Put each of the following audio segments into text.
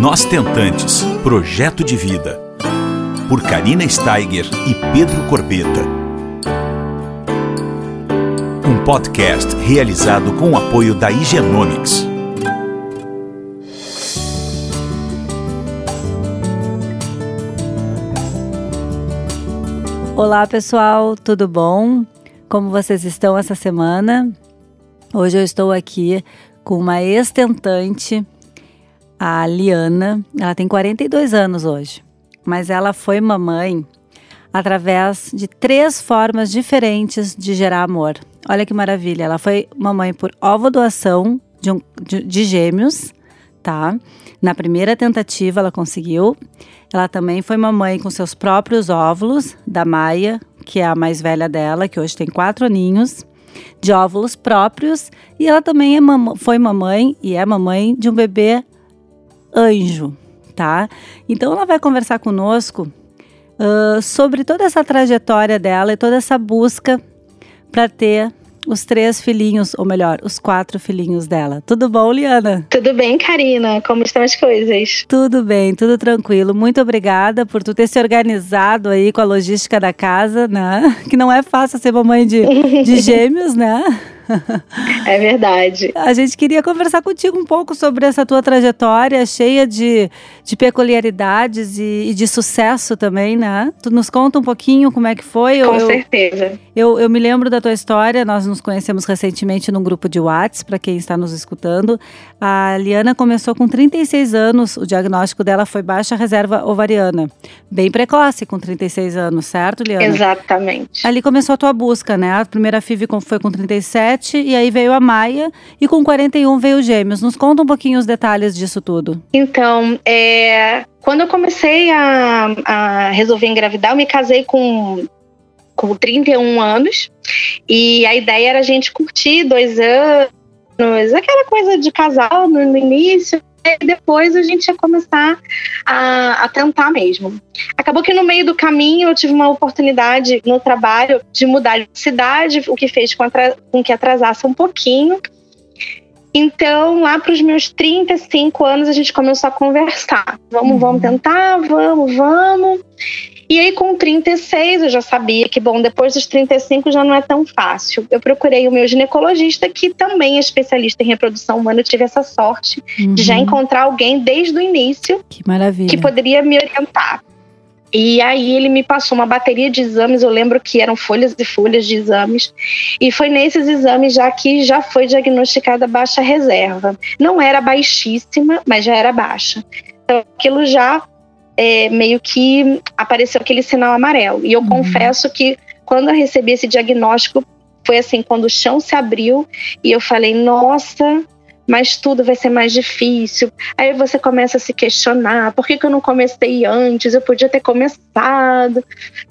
Nós Tentantes Projeto de Vida. Por Karina Steiger e Pedro Corbeta. Um podcast realizado com o apoio da Higienomics. Olá pessoal, tudo bom? Como vocês estão essa semana? Hoje eu estou aqui com uma ex-tentante, a Liana. Ela tem 42 anos hoje, mas ela foi mamãe através de três formas diferentes de gerar amor. Olha que maravilha! Ela foi mamãe por ovo-doação de, um, de, de gêmeos, tá? Na primeira tentativa ela conseguiu. Ela também foi mamãe com seus próprios óvulos, da Maia, que é a mais velha dela, que hoje tem quatro aninhos, de óvulos próprios. E ela também é mam foi mamãe e é mamãe de um bebê anjo, tá? Então ela vai conversar conosco uh, sobre toda essa trajetória dela e toda essa busca para ter os três filhinhos, ou melhor, os quatro filhinhos dela. Tudo bom, Liana? Tudo bem, Karina? Como estão as coisas? Tudo bem, tudo tranquilo. Muito obrigada por tu ter se organizado aí com a logística da casa, né? Que não é fácil ser mamãe de, de gêmeos, né? É verdade. A gente queria conversar contigo um pouco sobre essa tua trajetória cheia de, de peculiaridades e, e de sucesso também, né? Tu nos conta um pouquinho como é que foi? Com eu, certeza. Eu, eu me lembro da tua história, nós nos conhecemos recentemente num grupo de WhatsApp, para quem está nos escutando. A Liana começou com 36 anos, o diagnóstico dela foi baixa reserva ovariana. Bem precoce, com 36 anos, certo, Liana? Exatamente. Ali começou a tua busca, né? A primeira FIV foi com 37 e aí veio a Maia e com 41 veio o Gêmeos. Nos conta um pouquinho os detalhes disso tudo. Então, é, quando eu comecei a, a resolver engravidar, eu me casei com com 31 anos. E a ideia era a gente curtir dois anos, aquela coisa de casal no, no início. E depois a gente ia começar a, a, tentar mesmo. Acabou que no meio do caminho eu tive uma oportunidade no trabalho de mudar de cidade, o que fez com, com que atrasasse um pouquinho. Então, lá para os meus 35 anos, a gente começou a conversar. Vamos, vamos uhum. tentar, vamos, vamos. E aí, com 36, eu já sabia que, bom, depois dos 35 já não é tão fácil. Eu procurei o meu ginecologista, que também é especialista em reprodução humana. Eu tive essa sorte uhum. de já uhum. encontrar alguém desde o início. Que maravilha. Que poderia me orientar. E aí ele me passou uma bateria de exames, eu lembro que eram folhas e folhas de exames, e foi nesses exames já que já foi diagnosticada baixa reserva. Não era baixíssima, mas já era baixa. Então aquilo já é, meio que apareceu aquele sinal amarelo. E eu uhum. confesso que quando eu recebi esse diagnóstico, foi assim, quando o chão se abriu e eu falei, nossa, mas tudo vai ser mais difícil. Aí você começa a se questionar, por que, que eu não comecei antes? Eu podia ter começado.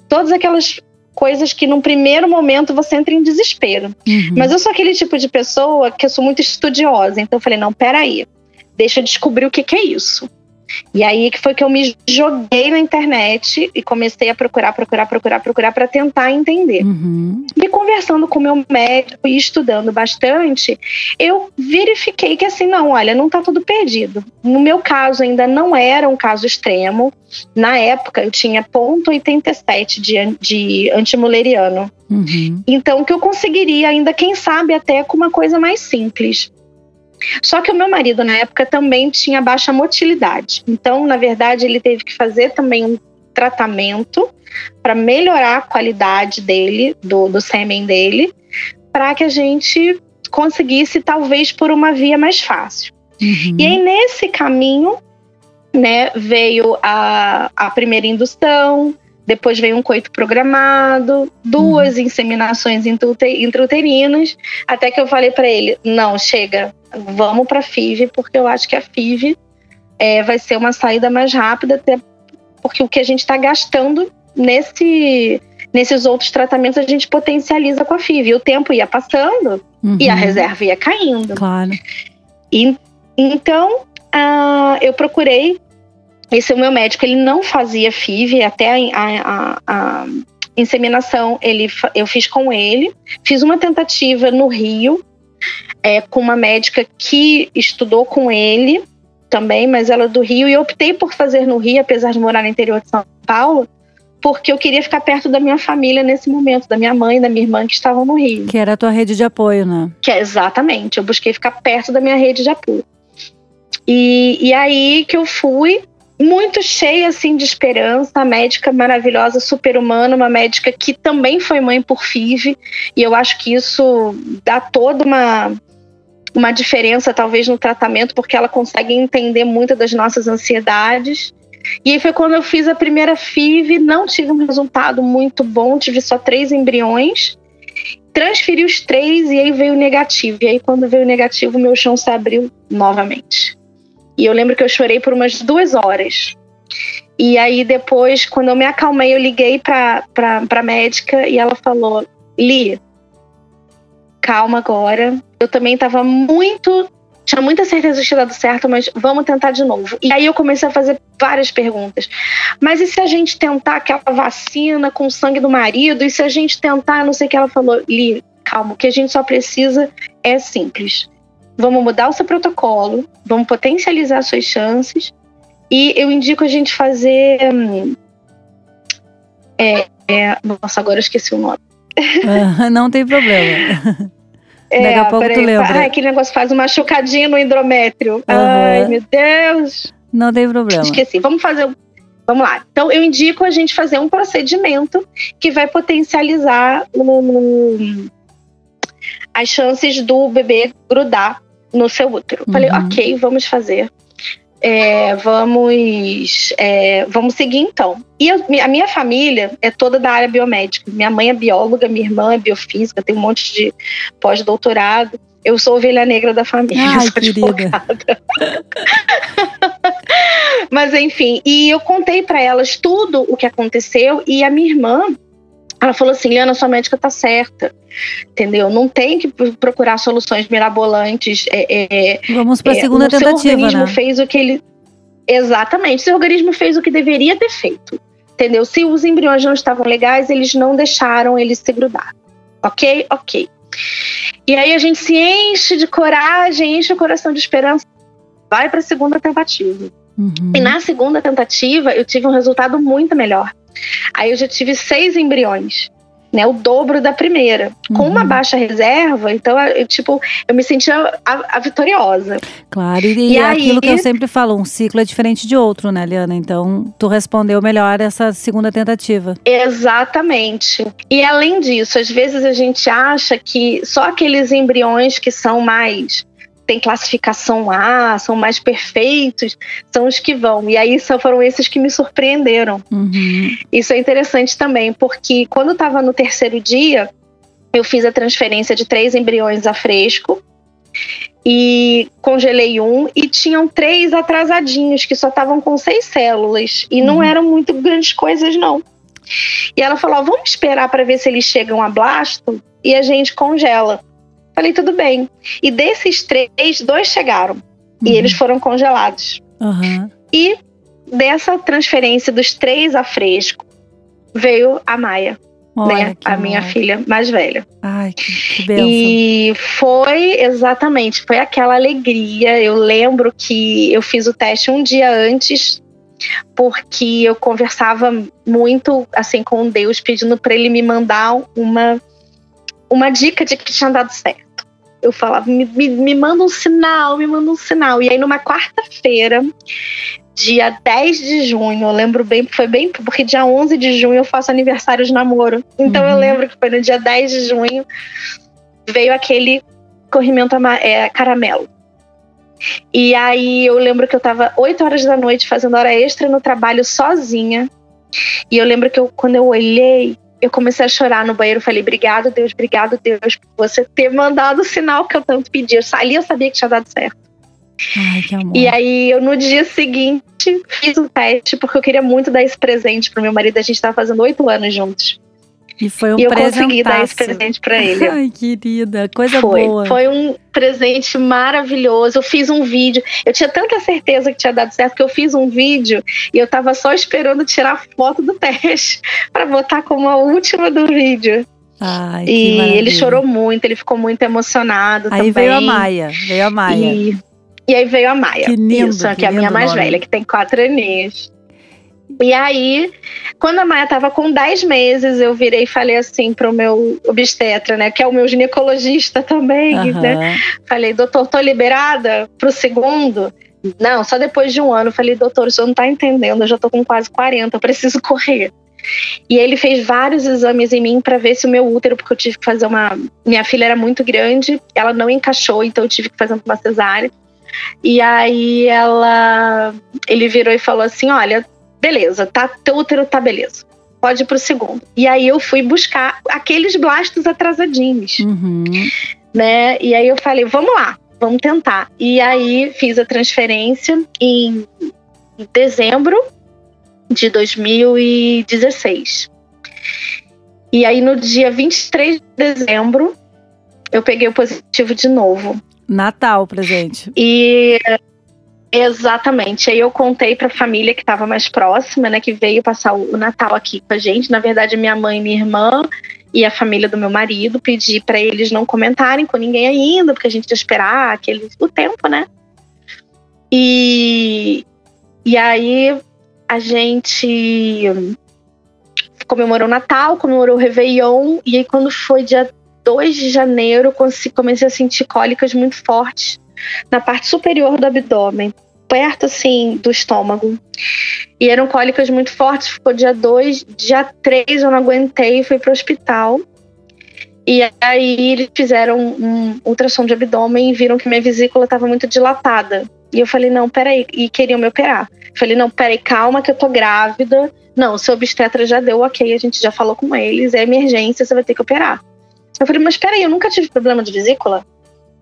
Todas aquelas coisas que num primeiro momento você entra em desespero. Uhum. Mas eu sou aquele tipo de pessoa que eu sou muito estudiosa, então eu falei, não, peraí, deixa eu descobrir o que, que é isso. E aí que foi que eu me joguei na internet e comecei a procurar, procurar, procurar, procurar para tentar entender. Uhum. E conversando com meu médico e estudando bastante, eu verifiquei que assim, não, olha, não está tudo perdido. No meu caso ainda não era um caso extremo. Na época eu tinha ponto 87 de, de antimuleriano. Uhum. Então que eu conseguiria ainda, quem sabe, até com uma coisa mais simples. Só que o meu marido, na época, também tinha baixa motilidade. Então, na verdade, ele teve que fazer também um tratamento para melhorar a qualidade dele, do, do sêmen dele, para que a gente conseguisse, talvez, por uma via mais fácil. Uhum. E aí, nesse caminho, né, veio a, a primeira indução, depois veio um coito programado, duas uhum. inseminações intrauterinas, até que eu falei para ele: não, chega, vamos para a FIV, porque eu acho que a FIV é, vai ser uma saída mais rápida, até porque o que a gente está gastando nesse, nesses outros tratamentos a gente potencializa com a FIV. E o tempo ia passando uhum. e a reserva ia caindo. Claro. E, então, uh, eu procurei. Esse é o meu médico, ele não fazia FIV, até a, a, a inseminação ele, eu fiz com ele. Fiz uma tentativa no Rio, é, com uma médica que estudou com ele, também, mas ela é do Rio, e eu optei por fazer no Rio, apesar de morar no interior de São Paulo, porque eu queria ficar perto da minha família nesse momento, da minha mãe e da minha irmã que estavam no Rio. Que era a tua rede de apoio, né? Que é exatamente, eu busquei ficar perto da minha rede de apoio. E, e aí que eu fui, muito cheia assim de esperança, a médica maravilhosa, super humana, uma médica que também foi mãe por FIV, e eu acho que isso dá toda uma uma diferença talvez no tratamento, porque ela consegue entender muito das nossas ansiedades. E aí foi quando eu fiz a primeira FIV, não tive um resultado muito bom, tive só três embriões. Transferi os três e aí veio negativo. E aí quando veio negativo, meu chão se abriu novamente. E eu lembro que eu chorei por umas duas horas. E aí depois, quando eu me acalmei, eu liguei pra, pra médica e ela falou: Li, calma agora. Eu também tava muito. Tinha muita certeza de ter dado certo, mas vamos tentar de novo. E aí eu comecei a fazer várias perguntas. Mas e se a gente tentar aquela vacina com o sangue do marido? E se a gente tentar, não sei o que ela falou? Li, calma, o que a gente só precisa é simples vamos mudar o seu protocolo, vamos potencializar suas chances. E eu indico a gente fazer. Hum, é, é, nossa, agora eu esqueci o nome. Uh, não tem problema. É, Daqui a pouco tu lembra. Ai, aquele negócio faz uma machucadinha no endométrio. Uhum. Ai, meu Deus. Não tem problema. Esqueci. Vamos fazer. Vamos lá. Então, eu indico a gente fazer um procedimento que vai potencializar o, as chances do bebê grudar no seu útero. Uhum. Falei, ok, vamos fazer. É, vamos, é, vamos seguir então. E eu, a minha família é toda da área biomédica. Minha mãe é bióloga, minha irmã é biofísica, tem um monte de pós-doutorado. Eu sou ovelha negra da família, Ai, sou advogada. Mas enfim, e eu contei para elas tudo o que aconteceu e a minha irmã, ela falou assim: Liana, sua médica tá certa. Entendeu? Não tem que procurar soluções mirabolantes. É, é, Vamos para a é, segunda tentativa. Seu organismo né? fez o que ele. Exatamente. Seu organismo fez o que deveria ter feito. Entendeu? Se os embriões não estavam legais, eles não deixaram eles se grudar. Ok? Ok. E aí a gente se enche de coragem, enche o coração de esperança, vai para a segunda tentativa. Uhum. E na segunda tentativa, eu tive um resultado muito melhor. Aí eu já tive seis embriões. Né, o dobro da primeira. Uhum. Com uma baixa reserva, então, eu, tipo, eu me sentia a, a vitoriosa. Claro, e, e é aí, aquilo que eu sempre falo, um ciclo é diferente de outro, né, Liana? Então, tu respondeu melhor essa segunda tentativa. Exatamente. E além disso, às vezes a gente acha que só aqueles embriões que são mais tem classificação A, são mais perfeitos, são os que vão. E aí só foram esses que me surpreenderam. Uhum. Isso é interessante também, porque quando estava no terceiro dia, eu fiz a transferência de três embriões a fresco e congelei um e tinham três atrasadinhos que só estavam com seis células e uhum. não eram muito grandes coisas não. E ela falou: vamos esperar para ver se eles chegam a blasto e a gente congela. Falei, tudo bem. E desses três, dois chegaram. Uhum. E eles foram congelados. Uhum. E dessa transferência dos três a fresco, veio a Maia. Olha, né? A minha filha mais velha. Ai, que, que E foi exatamente, foi aquela alegria. Eu lembro que eu fiz o teste um dia antes, porque eu conversava muito assim com Deus, pedindo para ele me mandar uma uma dica de que tinha dado certo. Eu falava, me, me, me manda um sinal, me manda um sinal. E aí, numa quarta-feira, dia 10 de junho, eu lembro bem, foi bem, porque dia 11 de junho eu faço aniversário de namoro. Então uhum. eu lembro que foi no dia 10 de junho, veio aquele corrimento é, caramelo. E aí eu lembro que eu tava 8 horas da noite fazendo hora extra no trabalho sozinha. E eu lembro que eu, quando eu olhei, eu comecei a chorar no banheiro. Falei, obrigado, Deus, obrigado, Deus, por você ter mandado o sinal que eu tanto pedi. Eu, ali eu sabia que tinha dado certo. Ai, que amor. E aí, eu no dia seguinte fiz o teste, porque eu queria muito dar esse presente pro meu marido. A gente tava fazendo oito anos juntos. E foi um e eu consegui dar esse presente para ele. Ai, querida, coisa foi, boa. Foi um presente maravilhoso. Eu fiz um vídeo. Eu tinha tanta certeza que tinha dado certo que eu fiz um vídeo e eu tava só esperando tirar foto do teste para botar como a última do vídeo. Ai, e ele chorou muito, ele ficou muito emocionado Aí também. veio a Maia, veio a Maia. E E aí veio a Maia. Que lindo, Isso, que, que é a minha mais nome. velha, que tem quatro aninhos. E aí, quando a Maia tava com 10 meses, eu virei e falei assim pro meu obstetra, né? Que é o meu ginecologista também, né? Aham. Falei, doutor, tô liberada pro segundo? Não, só depois de um ano. Falei, doutor, o senhor não tá entendendo, eu já tô com quase 40, eu preciso correr. E ele fez vários exames em mim para ver se o meu útero, porque eu tive que fazer uma. Minha filha era muito grande, ela não encaixou, então eu tive que fazer uma cesárea. E aí ela. Ele virou e falou assim: olha, beleza, tá, teu útero tá beleza. Pode ir pro segundo. E aí eu fui buscar aqueles blastos atrasadinhos Uhum. né? E aí eu falei, vamos lá, vamos tentar. E aí fiz a transferência em dezembro de 2016. E aí no dia 23 de dezembro eu peguei o positivo de novo. Natal, presente. E exatamente, aí eu contei para a família que estava mais próxima, né, que veio passar o Natal aqui com a gente. Na verdade, minha mãe, minha irmã e a família do meu marido, pedi para eles não comentarem com ninguém ainda, porque a gente ia esperar aquele o tempo, né? E e aí a gente comemorou o Natal, comemorou o Réveillon, e aí quando foi dia 2 de janeiro, comecei a sentir cólicas muito fortes na parte superior do abdômen, perto assim do estômago. E eram cólicas muito fortes, ficou dia 2, dia 3 eu não aguentei, fui para o hospital. E aí eles fizeram um ultrassom de abdômen e viram que minha vesícula estava muito dilatada. E eu falei, não, peraí, e queriam me operar. Falei, não, peraí, calma que eu tô grávida. Não, seu obstetra já deu ok, a gente já falou com eles, é emergência, você vai ter que operar. Eu falei, mas peraí, eu nunca tive problema de vesícula?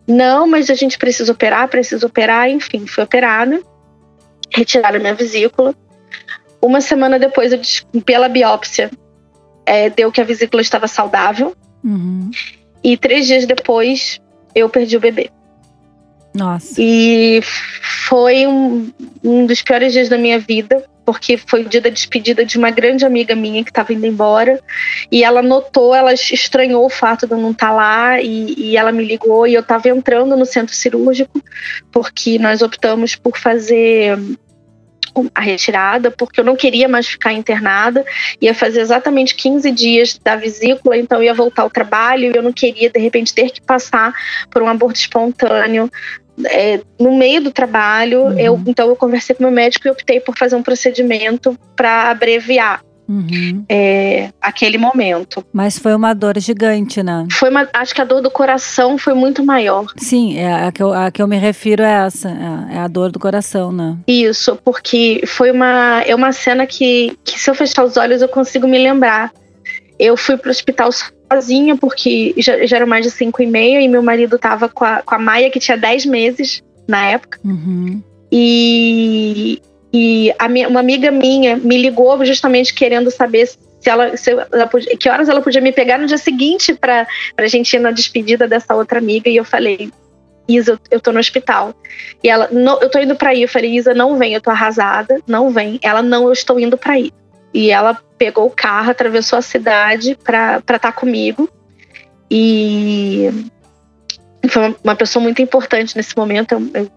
Não, mas a gente precisa operar, precisa operar, enfim, fui operada, retiraram minha vesícula. Uma semana depois, eu, pela biópsia, é, deu que a vesícula estava saudável. Uhum. E três dias depois, eu perdi o bebê. Nossa. E foi um, um dos piores dias da minha vida, porque foi o dia da despedida de uma grande amiga minha que estava indo embora. E ela notou, ela estranhou o fato de eu não estar lá, e, e ela me ligou. E eu estava entrando no centro cirúrgico, porque nós optamos por fazer a retirada, porque eu não queria mais ficar internada. Ia fazer exatamente 15 dias da vesícula, então ia voltar ao trabalho e eu não queria, de repente, ter que passar por um aborto espontâneo é, no meio do trabalho. Uhum. Eu, então eu conversei com meu médico e optei por fazer um procedimento para abreviar Uhum. é, aquele momento. Mas foi uma dor gigante, né? Foi uma, acho que a dor do coração foi muito maior. Sim, é a que eu, a que eu me refiro é essa. É, é a dor do coração, né? Isso, porque foi uma, é uma cena que, que se eu fechar os olhos eu consigo me lembrar. Eu fui pro hospital sozinha, porque já, já eram mais de cinco e meia, e meu marido tava com a, com a Maia, que tinha 10 meses na época. Uhum. E, e a minha, uma amiga minha me ligou justamente querendo saber se ela, se ela podia, que horas ela podia me pegar no dia seguinte para a gente ir na despedida dessa outra amiga. E eu falei, Isa, eu, eu tô no hospital. E ela, não, eu tô indo para ir. Eu falei, Isa, não vem, eu tô arrasada, não vem. Ela, não, eu estou indo para ir. E ela pegou o carro, atravessou a cidade para estar tá comigo. E foi uma, pessoa muito importante nesse momento. Eu, eu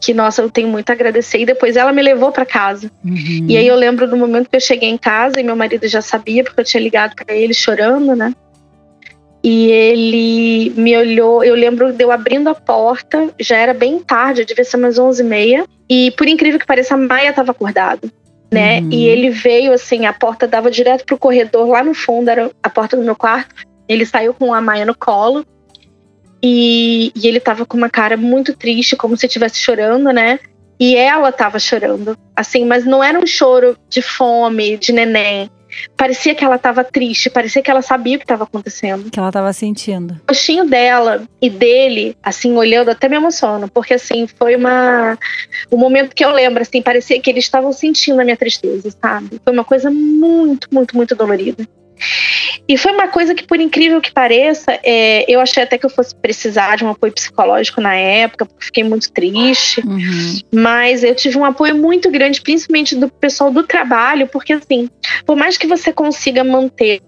que, nossa, eu tenho muito a agradecer. E depois ela me levou para casa. Uhum. E aí eu lembro do momento que eu cheguei em casa e meu marido já sabia, porque eu tinha ligado para ele chorando, né? E ele me olhou, eu lembro de eu abrindo a porta, já era bem tarde, devia ser umas 11h30. E por incrível que pareça, a Maia estava acordada. Né? Uhum. E ele veio assim, a porta dava direto pro corredor, lá no fundo era a porta do meu quarto. Ele saiu com a Maia no colo e, e ele tava com uma cara muito triste, como se estivesse chorando, né? E ela tava chorando, assim, mas não era um choro de fome, de neném. Parecia que ela tava triste, parecia que ela sabia o que estava acontecendo. Que ela tava sentindo. O rostinho dela e dele, assim, olhando, até me emociono, porque assim, foi uma. O momento que eu lembro, assim, parecia que eles estavam sentindo a minha tristeza, sabe? Foi uma coisa muito, muito, muito dolorida. E foi uma coisa que, por incrível que pareça, é, eu achei até que eu fosse precisar de um apoio psicológico na época, porque fiquei muito triste. Uhum. Mas eu tive um apoio muito grande, principalmente do pessoal do trabalho, porque assim, por mais que você consiga manter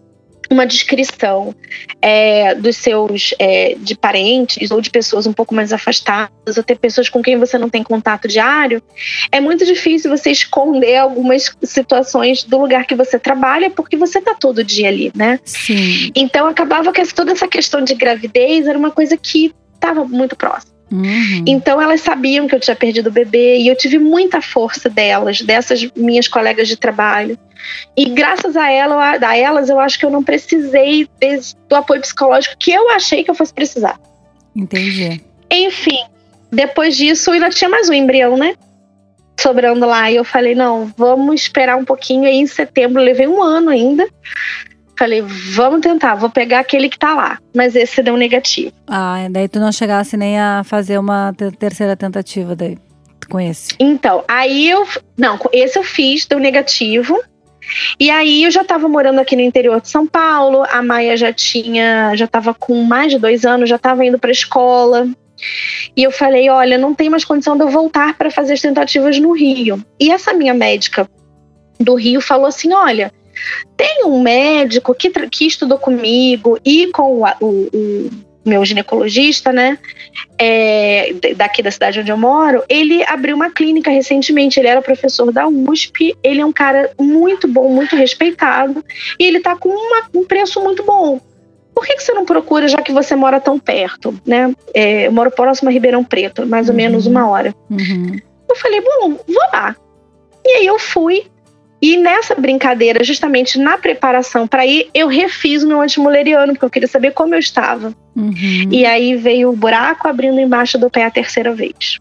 uma descrição é, dos seus é, de parentes ou de pessoas um pouco mais afastadas, ou ter pessoas com quem você não tem contato diário, é muito difícil você esconder algumas situações do lugar que você trabalha, porque você tá todo dia ali, né? Sim. Então acabava que toda essa questão de gravidez era uma coisa que estava muito próxima. Uhum. Então elas sabiam que eu tinha perdido o bebê e eu tive muita força delas, dessas minhas colegas de trabalho. E graças a, ela, a elas, eu acho que eu não precisei desse, do apoio psicológico que eu achei que eu fosse precisar. Entendi. Enfim, depois disso ainda tinha mais um embrião, né? Sobrando lá. E eu falei, não, vamos esperar um pouquinho. Aí em setembro, levei um ano ainda. Falei, vamos tentar, vou pegar aquele que tá lá. Mas esse deu negativo. Ah, daí tu não chegasse nem a fazer uma te- terceira tentativa daí com esse. Então, aí eu. Não, esse eu fiz, deu negativo. E aí eu já estava morando aqui no interior de São Paulo. A Maia já tinha. Já estava com mais de dois anos, já estava indo para escola. E eu falei: olha, não tem mais condição de eu voltar para fazer as tentativas no Rio. E essa minha médica do Rio falou assim: olha. Tem um médico que, que estudou comigo e com o, o- o meu ginecologista, né? é, daqui da cidade onde eu moro, ele abriu uma clínica recentemente. Ele era professor da USP. Ele é um cara muito bom, muito respeitado. E ele tá com uma- um preço muito bom. Por que, que você não procura, já que você mora tão perto, né? É, eu moro próximo a Ribeirão Preto, mais ou Uhum. menos uma hora. Uhum. Eu falei, bom, vou lá. E aí eu fui. E nessa brincadeira, justamente na preparação para ir, eu refiz o meu antimuleriano, porque eu queria saber como eu estava. Uhum. E aí veio o buraco abrindo embaixo do pé a terceira vez.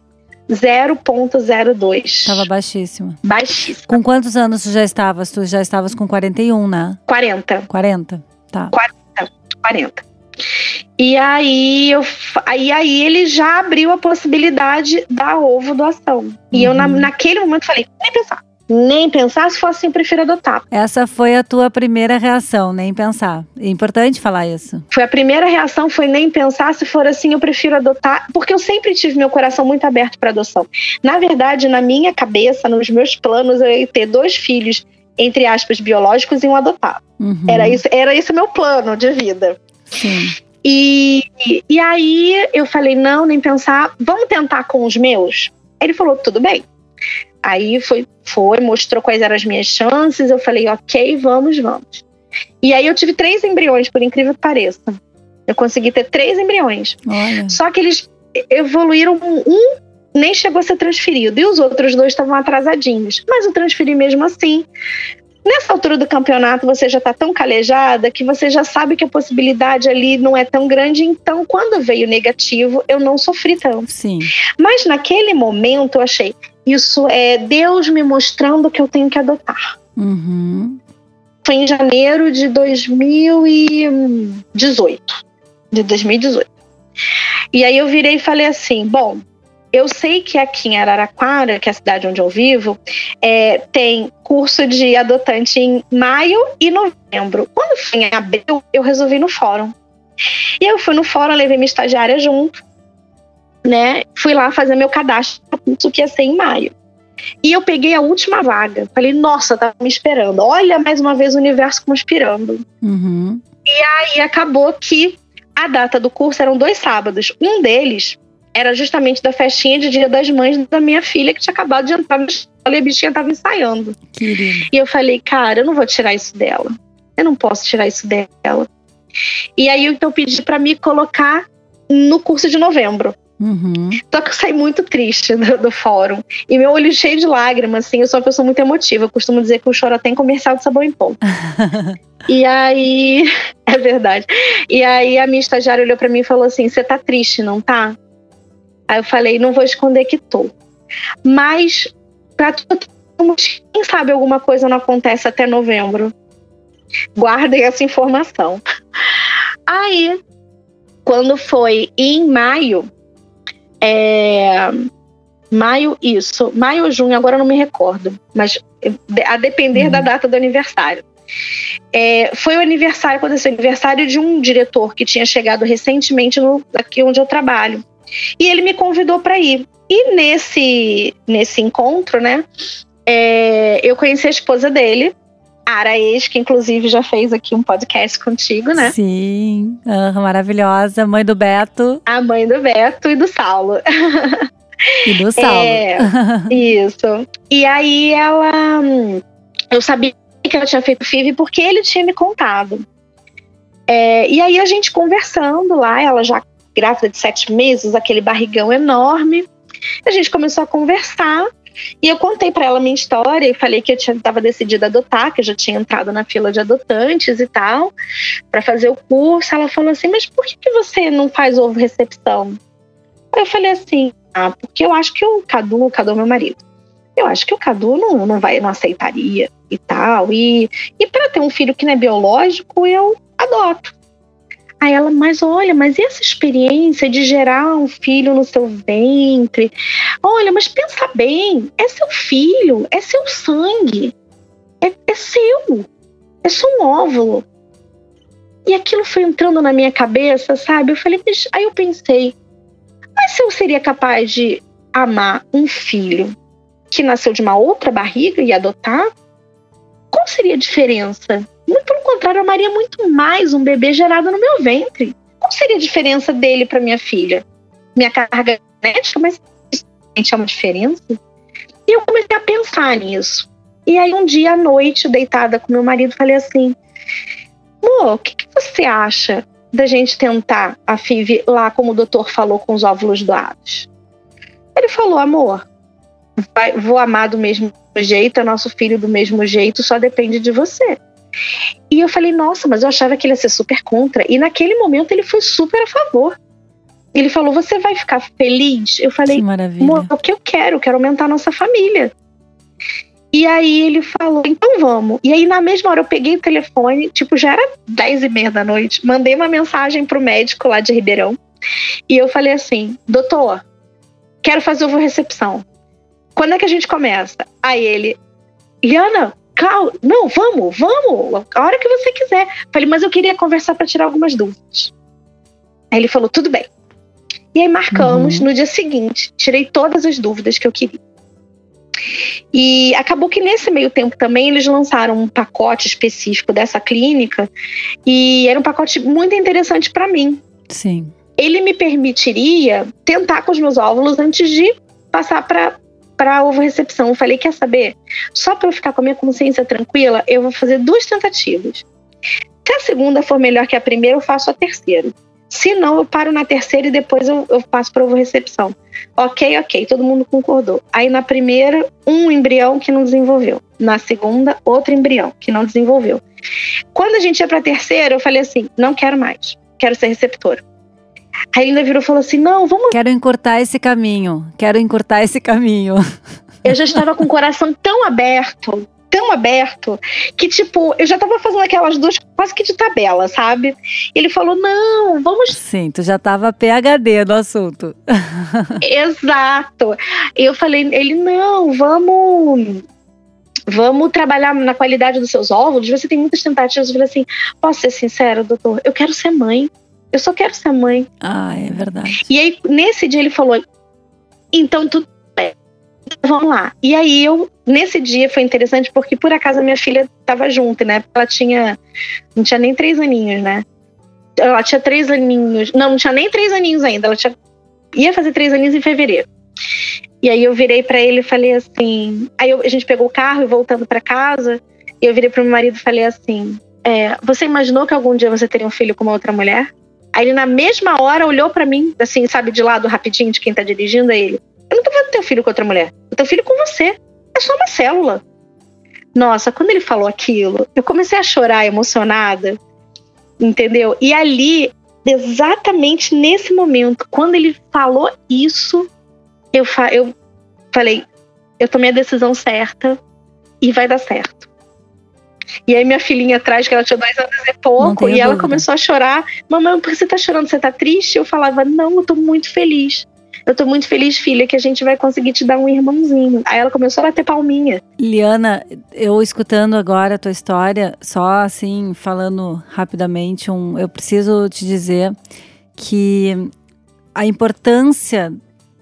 0.02. Tava baixíssimo. Baixíssimo. Com quantos anos tu já estavas? Tu já estavas com 41, né? 40. 40? Tá. 40. E aí, eu, aí, aí ele já abriu a possibilidade da ovo doação. E eu, na, Uhum. naquele momento, falei: nem pensar. Nem pensar, se for assim, eu prefiro adotar. Essa foi a tua primeira reação, nem pensar. É importante falar isso. Foi a primeira reação, foi nem pensar, se for assim, eu prefiro adotar, porque eu sempre tive meu coração muito aberto para adoção. Na verdade, na minha cabeça, nos meus planos, eu ia ter dois filhos, entre aspas, biológicos e um adotado. Uhum. Era isso, era esse o meu plano de vida. Sim. E, e aí eu falei, não, nem pensar, vamos tentar com os meus? Ele falou, tudo bem. Aí foi, foi, mostrou quais eram as minhas chances, eu falei, ok, vamos, vamos. E aí eu tive três embriões, por incrível que pareça. Eu consegui ter três embriões. Olha. Só que eles evoluíram, um nem chegou a ser transferido, e os outros dois estavam atrasadinhos. Mas eu transferi mesmo assim. Nessa altura do campeonato, você já está tão calejada que você já sabe que a possibilidade ali não é tão grande. Então, quando veio negativo, eu não sofri tanto. Sim. Mas naquele momento, eu achei: isso é Deus me mostrando que eu tenho que adotar. Uhum. Foi em janeiro de 2018. De 2018. E aí eu virei e falei assim: bom, eu sei que aqui em Araraquara, que é a cidade onde eu vivo, é, tem curso de adotante em maio e novembro. Quando foi em abril, eu resolvi ir no fórum. E eu fui no fórum, levei minha estagiária junto, né? Fui lá fazer meu cadastro para curso que ia ser em maio. E eu peguei a última vaga. Falei, nossa, tá me esperando. Olha mais uma vez o universo conspirando. Uhum. Aí acabou que a data do curso eram dois sábados. Um deles era justamente da festinha de Dia das Mães da minha filha, que tinha acabado de entrar na escola e a bichinha tava ensaiando. Querido. E eu falei, cara, eu não vou tirar isso dela. Eu não posso tirar isso dela. E aí então eu pedi para me colocar no curso de novembro. Uhum. Só que eu saí muito triste do, do fórum. E meu olho cheio de lágrimas, assim, eu sou uma pessoa muito emotiva. Eu costumo dizer que o choro até em comercial de sabão em pó. E aí, é verdade. E aí a minha estagiária olhou pra mim e falou assim: "Você tá triste, não tá?" Aí eu falei: "Não vou esconder que tô. Mas pra tu, quem sabe alguma coisa não acontece até novembro. Guardem essa informação." Aí, quando foi em maio, é, maio isso, maio ou junho, agora eu não me recordo, mas a depender Uhum. da data do aniversário. É, foi o aniversário, aconteceu o aniversário de um diretor que tinha chegado recentemente no, aqui onde eu trabalho. E ele me convidou para ir. E nesse, nesse encontro, né, é, eu conheci a esposa dele Araês, que inclusive já fez aqui um podcast contigo, né? Sim, uhum, maravilhosa. Mãe do Beto. A mãe do Beto e do Saulo. E do Saulo. É, isso. E aí ela. Eu sabia que ela tinha feito FIV porque ele tinha me contado. É, e aí a gente conversando lá, ela já grávida de sete meses, aquele barrigão enorme. A gente começou a conversar e eu contei para ela minha história e falei que eu estava decidida a adotar, que eu já tinha entrado na fila de adotantes e tal, para fazer o curso. Ela falou assim: Mas por que, que você não faz ovo recepção? Eu falei assim: Ah, porque eu acho que o Cadu, o Cadu é meu marido, eu acho que o Cadu não, não, vai, não aceitaria e tal. E, e para ter um filho que não é biológico, eu adoto. Aí ela, mas olha, mas e essa experiência de gerar um filho no seu ventre? Olha, mas pensa bem, é seu filho, é seu sangue, é, é seu, é só um óvulo. E aquilo foi entrando na minha cabeça, sabe? Eu falei, mas... aí eu pensei, mas se eu seria capaz de amar um filho que nasceu de uma outra barriga e adotar, qual seria a diferença? Muito pelo contrário, eu amaria muito mais um bebê gerado no meu ventre. Qual seria a diferença dele para minha filha? Minha carga genética, mas é uma diferença? E eu comecei a pensar nisso. E aí, um dia à noite, deitada com meu marido, falei assim: Amor, o que, que você acha da gente tentar a FIV lá, como o doutor falou, com os óvulos doados? Ele falou: Amor, vai, vou amar do mesmo jeito, é nosso filho do mesmo jeito, só depende de você. E eu falei, nossa, mas eu achava que ele ia ser super contra. E naquele momento ele foi super a favor. Ele falou, você vai ficar feliz? Eu falei, maravilha. o que eu quero? Eu quero aumentar a nossa família. E aí ele falou, então vamos. E aí na mesma hora eu peguei o telefone, tipo, já era dez e meia da noite, mandei uma mensagem pro médico lá de Ribeirão. E eu falei assim, doutor, quero fazer ovo recepção. Quando é que a gente começa? Aí ele, Liana, Cal, não, vamos, vamos, a hora que você quiser. Falei, mas eu queria conversar para tirar algumas dúvidas. Aí ele falou, tudo bem. E aí marcamos uhum. no dia seguinte, tirei todas as dúvidas que eu queria. E acabou que nesse meio tempo também eles lançaram um pacote específico dessa clínica e era um pacote muito interessante para mim. Sim. Ele me permitiria tentar com os meus óvulos antes de passar para para ovo recepção. Eu falei, quer saber? Só para eu ficar com a minha consciência tranquila, eu vou fazer duas tentativas. Se a segunda for melhor que a primeira, eu faço a terceira. Se não, eu paro na terceira e depois eu, eu passo para ovo recepção. Ok, ok, todo mundo concordou. Aí na primeira, um embrião que não desenvolveu. Na segunda, outro embrião que não desenvolveu. Quando a gente ia para a terceira, eu falei assim: não quero mais, quero ser receptora. Aí ele ainda virou e falou assim: não, vamos. Quero encurtar esse caminho. Quero encurtar esse caminho. Eu já estava com o coração tão aberto, tão aberto, que, tipo, eu já estava fazendo aquelas duas quase que de tabela, sabe? Ele falou: não, vamos. Sim, tu já estava PHD no assunto. Exato. Eu falei: ele, não, vamos vamos trabalhar na qualidade dos seus óvulos. Você tem muitas tentativas. Eu falei assim: posso ser sincero, doutor? Eu quero ser mãe. Eu só quero ser mãe. Ah, é verdade. E aí, nesse dia, ele falou: então tudo bem, vamos lá. E aí, eu, nesse dia, foi interessante porque por acaso a minha filha estava junto, né? Ela tinha, não tinha nem três aninhos, né? Ela tinha três aninhos, não, não tinha nem três aninhos ainda, ela tinha, ia fazer três aninhos em fevereiro. E aí eu virei para ele e falei assim. Aí eu, a gente pegou o carro e voltando para casa, e eu virei pro meu marido e falei assim: é, Você imaginou que algum dia você teria um filho com uma outra mulher? Aí ele, na mesma hora, olhou para mim, assim, sabe, de lado rapidinho, de quem tá dirigindo, a ele. Eu não tô vendo teu filho com outra mulher. Eu teu filho com você. É só uma célula. Nossa, quando ele falou aquilo, eu comecei a chorar emocionada, entendeu? E ali, exatamente nesse momento, quando ele falou isso, eu, fa eu falei: eu tomei a decisão certa e vai dar certo. E aí minha filhinha atrás, que ela tinha dois anos e pouco, e ela dúvida. começou a chorar. Mamãe, por que você tá chorando? Você tá triste? Eu falava, não, eu tô muito feliz. Eu tô muito feliz, filha, que a gente vai conseguir te dar um irmãozinho. Aí ela começou a bater palminha. Liana, eu escutando agora a tua história, só assim, falando rapidamente, um, eu preciso te dizer que a importância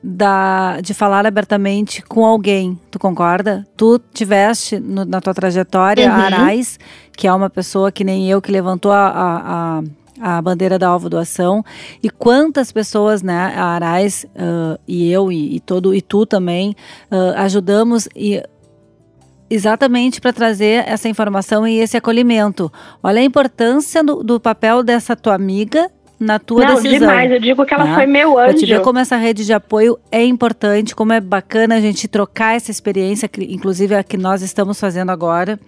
da, de falar abertamente com alguém, tu concorda? Tu tiveste no, na tua trajetória uhum. a Arais, que é uma pessoa que nem eu, que levantou a, a, a a bandeira da alvo doação e quantas pessoas, né, a Arais uh, e eu e, e, todo e tu também uh, ajudamos e exatamente para trazer essa informação e esse acolhimento. Olha a importância do, do papel dessa tua amiga na tua Não, decisão. demais. Eu digo que ela né? foi meu anjo. Pra te ver como essa rede de apoio é importante, como é bacana a gente trocar essa experiência, inclusive a que nós estamos fazendo agora,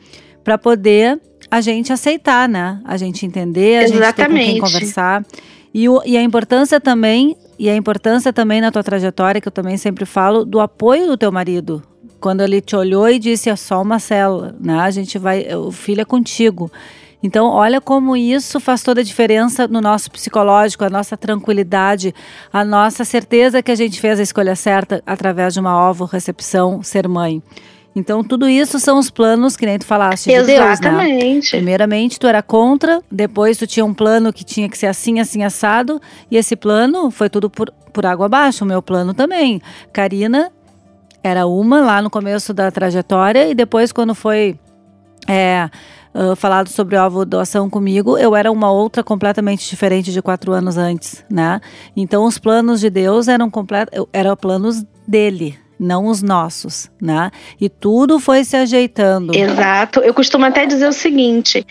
para poder a gente aceitar, né? A gente entender, a Exatamente. gente ter com quem conversar. E, o, e a importância também, e a importância também na tua trajetória, que eu também sempre falo, do apoio do teu marido. Quando ele te olhou e disse, é só uma célula, né? A gente vai, o filho é contigo. Então, olha como isso faz toda a diferença no nosso psicológico, a nossa tranquilidade, a nossa certeza que a gente fez a escolha certa através de uma ovo recepção ser mãe. Então, tudo isso são os planos que nem tu falaste de Exatamente. Deus, né? Primeiramente, tu era contra, depois tu tinha um plano que tinha que ser assim, assim, assado, e esse plano foi tudo por, por água abaixo, o meu plano também. Karina era uma lá no começo da trajetória, e depois quando foi é, uh, falado sobre ovo doação comigo, eu era uma outra completamente diferente de quatro anos antes, né? Então, os planos de Deus eram, complet... eram planos dele, não os nossos, né? E tudo foi se ajeitando. Exato. Eu costumo até dizer o seguinte,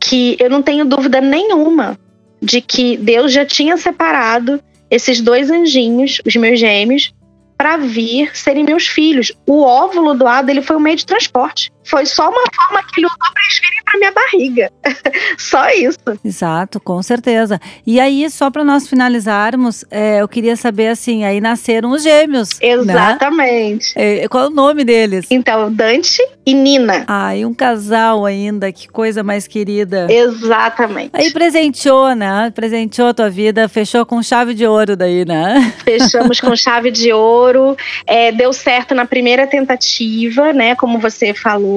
que eu não tenho dúvida nenhuma de que Deus já tinha separado esses dois anjinhos, os meus gêmeos, para vir serem meus filhos. O óvulo doado, ele foi um meio de transporte. Foi só uma forma que ele usou para eles virem para minha barriga. só isso. Exato, com certeza. E aí, só para nós finalizarmos, é, eu queria saber assim, aí nasceram os gêmeos. Né? Exatamente. Né? É, qual é o nome deles? Então, Dante e Nina. Ah, e um casal ainda, que coisa mais querida. Exatamente. Aí presenteou, né? Presenteou a tua vida, fechou com chave de ouro daí, né? Fechamos com chave de ouro. É, deu certo na primeira tentativa, né? Como você falou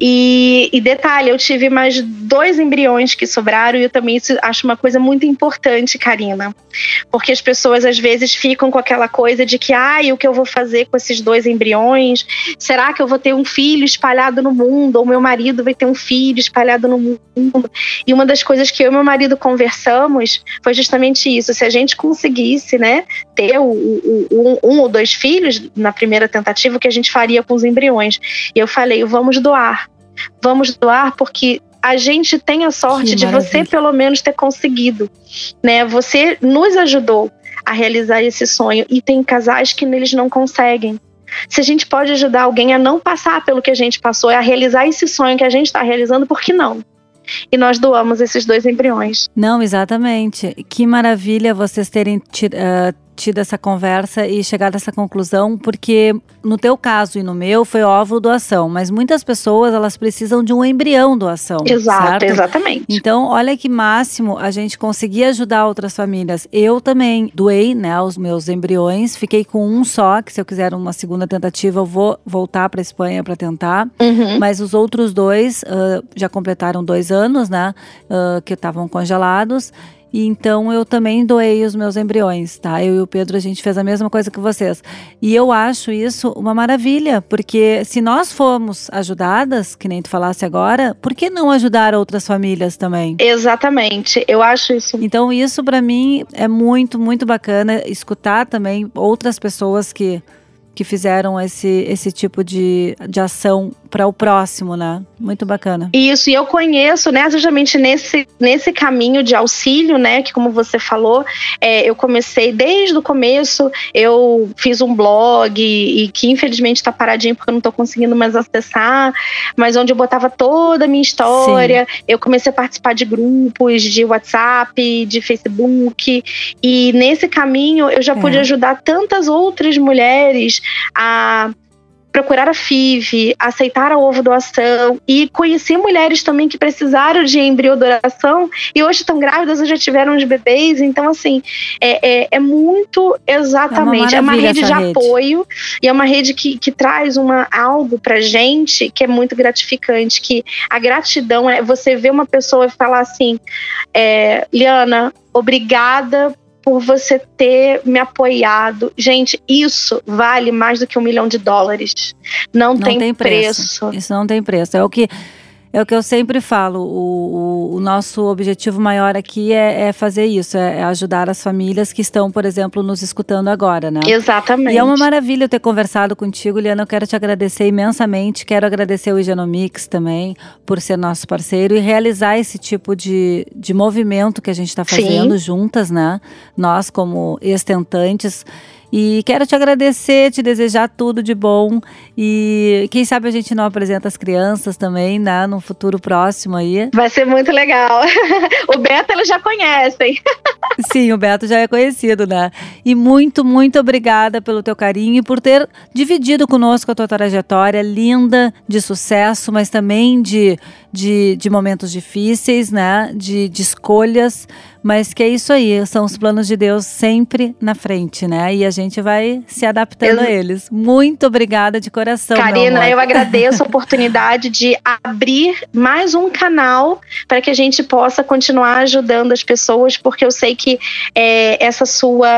e, e, detalhe, eu tive mais dois embriões que sobraram e eu também acho uma coisa muito importante, Karina. Porque as pessoas às vezes ficam com aquela coisa de que, ai, ah, o que eu vou fazer com esses dois embriões? Será que eu vou ter um filho espalhado no mundo? Ou meu marido vai ter um filho espalhado no mundo? E uma das coisas que eu e meu marido conversamos foi justamente isso. Se a gente conseguisse, né, ter o, o, um, um ou dois filhos na primeira tentativa, o que a gente faria com os embriões? E eu falei, falei, vamos doar. Vamos doar porque a gente tem a sorte de você pelo menos ter conseguido, né? Você nos ajudou a realizar esse sonho e tem casais que neles não conseguem. Se a gente pode ajudar alguém a não passar pelo que a gente passou, a realizar esse sonho que a gente está realizando, por que não? e nós doamos esses dois embriões. Não, exatamente. Que maravilha vocês terem uh, tido essa conversa e chegado a essa conclusão, porque no teu caso e no meu foi óvulo doação, mas muitas pessoas elas precisam de um embrião doação. Exato, certo? exatamente. Então, olha que máximo a gente conseguir ajudar outras famílias. Eu também doei, né, os meus embriões, fiquei com um só, que se eu quiser uma segunda tentativa eu vou voltar para Espanha para tentar, uhum. mas os outros dois uh, já completaram dois anos, né, uh, que estavam congelados. E então eu também doei os meus embriões, tá? Eu e o Pedro a gente fez a mesma coisa que vocês. E eu acho isso uma maravilha, porque se nós formos ajudadas, que nem tu falasse agora, por que não ajudar outras famílias também? Exatamente. Eu acho isso. Então isso para mim é muito, muito bacana escutar também outras pessoas que que fizeram esse, esse tipo de, de ação para o próximo, né? Muito bacana. Isso, e eu conheço, né, justamente nesse, nesse caminho de auxílio, né, que como você falou, é, eu comecei desde o começo, eu fiz um blog e, e que infelizmente está paradinho porque eu não estou conseguindo mais acessar, mas onde eu botava toda a minha história, Sim. eu comecei a participar de grupos de WhatsApp, de Facebook, e nesse caminho eu já é. pude ajudar tantas outras mulheres a procurar a FIV, aceitar a ovo doação e conheci mulheres também que precisaram de embriodoração e hoje estão grávidas ou já tiveram os bebês. Então, assim, é, é, é muito exatamente. É uma, é uma rede de rede. apoio e é uma rede que, que traz uma, algo pra gente que é muito gratificante. Que a gratidão é você ver uma pessoa e falar assim: é, Liana, obrigada por você ter me apoiado. Gente, isso vale mais do que um milhão de dólares. Não, não tem, tem preço. preço. Isso não tem preço. É o que é o que eu sempre falo. O, o, o nosso objetivo maior aqui é, é fazer isso, é, é, ajudar as famílias que estão, por exemplo, nos escutando agora, né? Exatamente. E é uma maravilha ter conversado contigo, Liana. Eu quero te agradecer imensamente. Quero agradecer o Higienomics também por ser nosso parceiro e realizar esse tipo de, de movimento que a gente está fazendo Sim. juntas, né? Nós, como estentantes. E quero te agradecer, te desejar tudo de bom. E quem sabe a gente não apresenta as crianças também, né? No futuro próximo aí. Vai ser muito legal. o Beto eles já conhecem. Sim, o Beto já é conhecido, né? E muito, muito obrigada pelo teu carinho e por ter dividido conosco a tua trajetória linda, de sucesso, mas também de, de, de momentos difíceis, né? De, de escolhas mas que é isso aí, são os planos de Deus sempre na frente, né? E a gente vai se adaptando eu... a eles. Muito obrigada de coração. Karina, eu agradeço a oportunidade de abrir mais um canal para que a gente possa continuar ajudando as pessoas, porque eu sei que é, essa sua.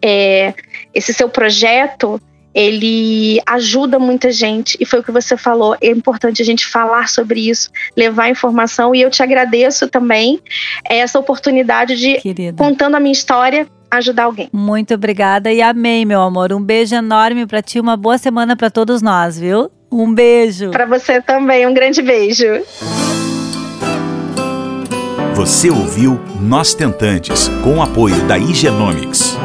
É, esse seu projeto ele ajuda muita gente e foi o que você falou. É importante a gente falar sobre isso, levar informação e eu te agradeço também essa oportunidade de Querida. contando a minha história ajudar alguém. Muito obrigada e amei, meu amor. Um beijo enorme para ti, uma boa semana para todos nós, viu? Um beijo. Para você também, um grande beijo. Você ouviu Nós Tentantes, com o apoio da Higienomics.